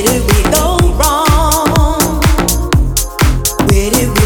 Where did we go wrong? Where did we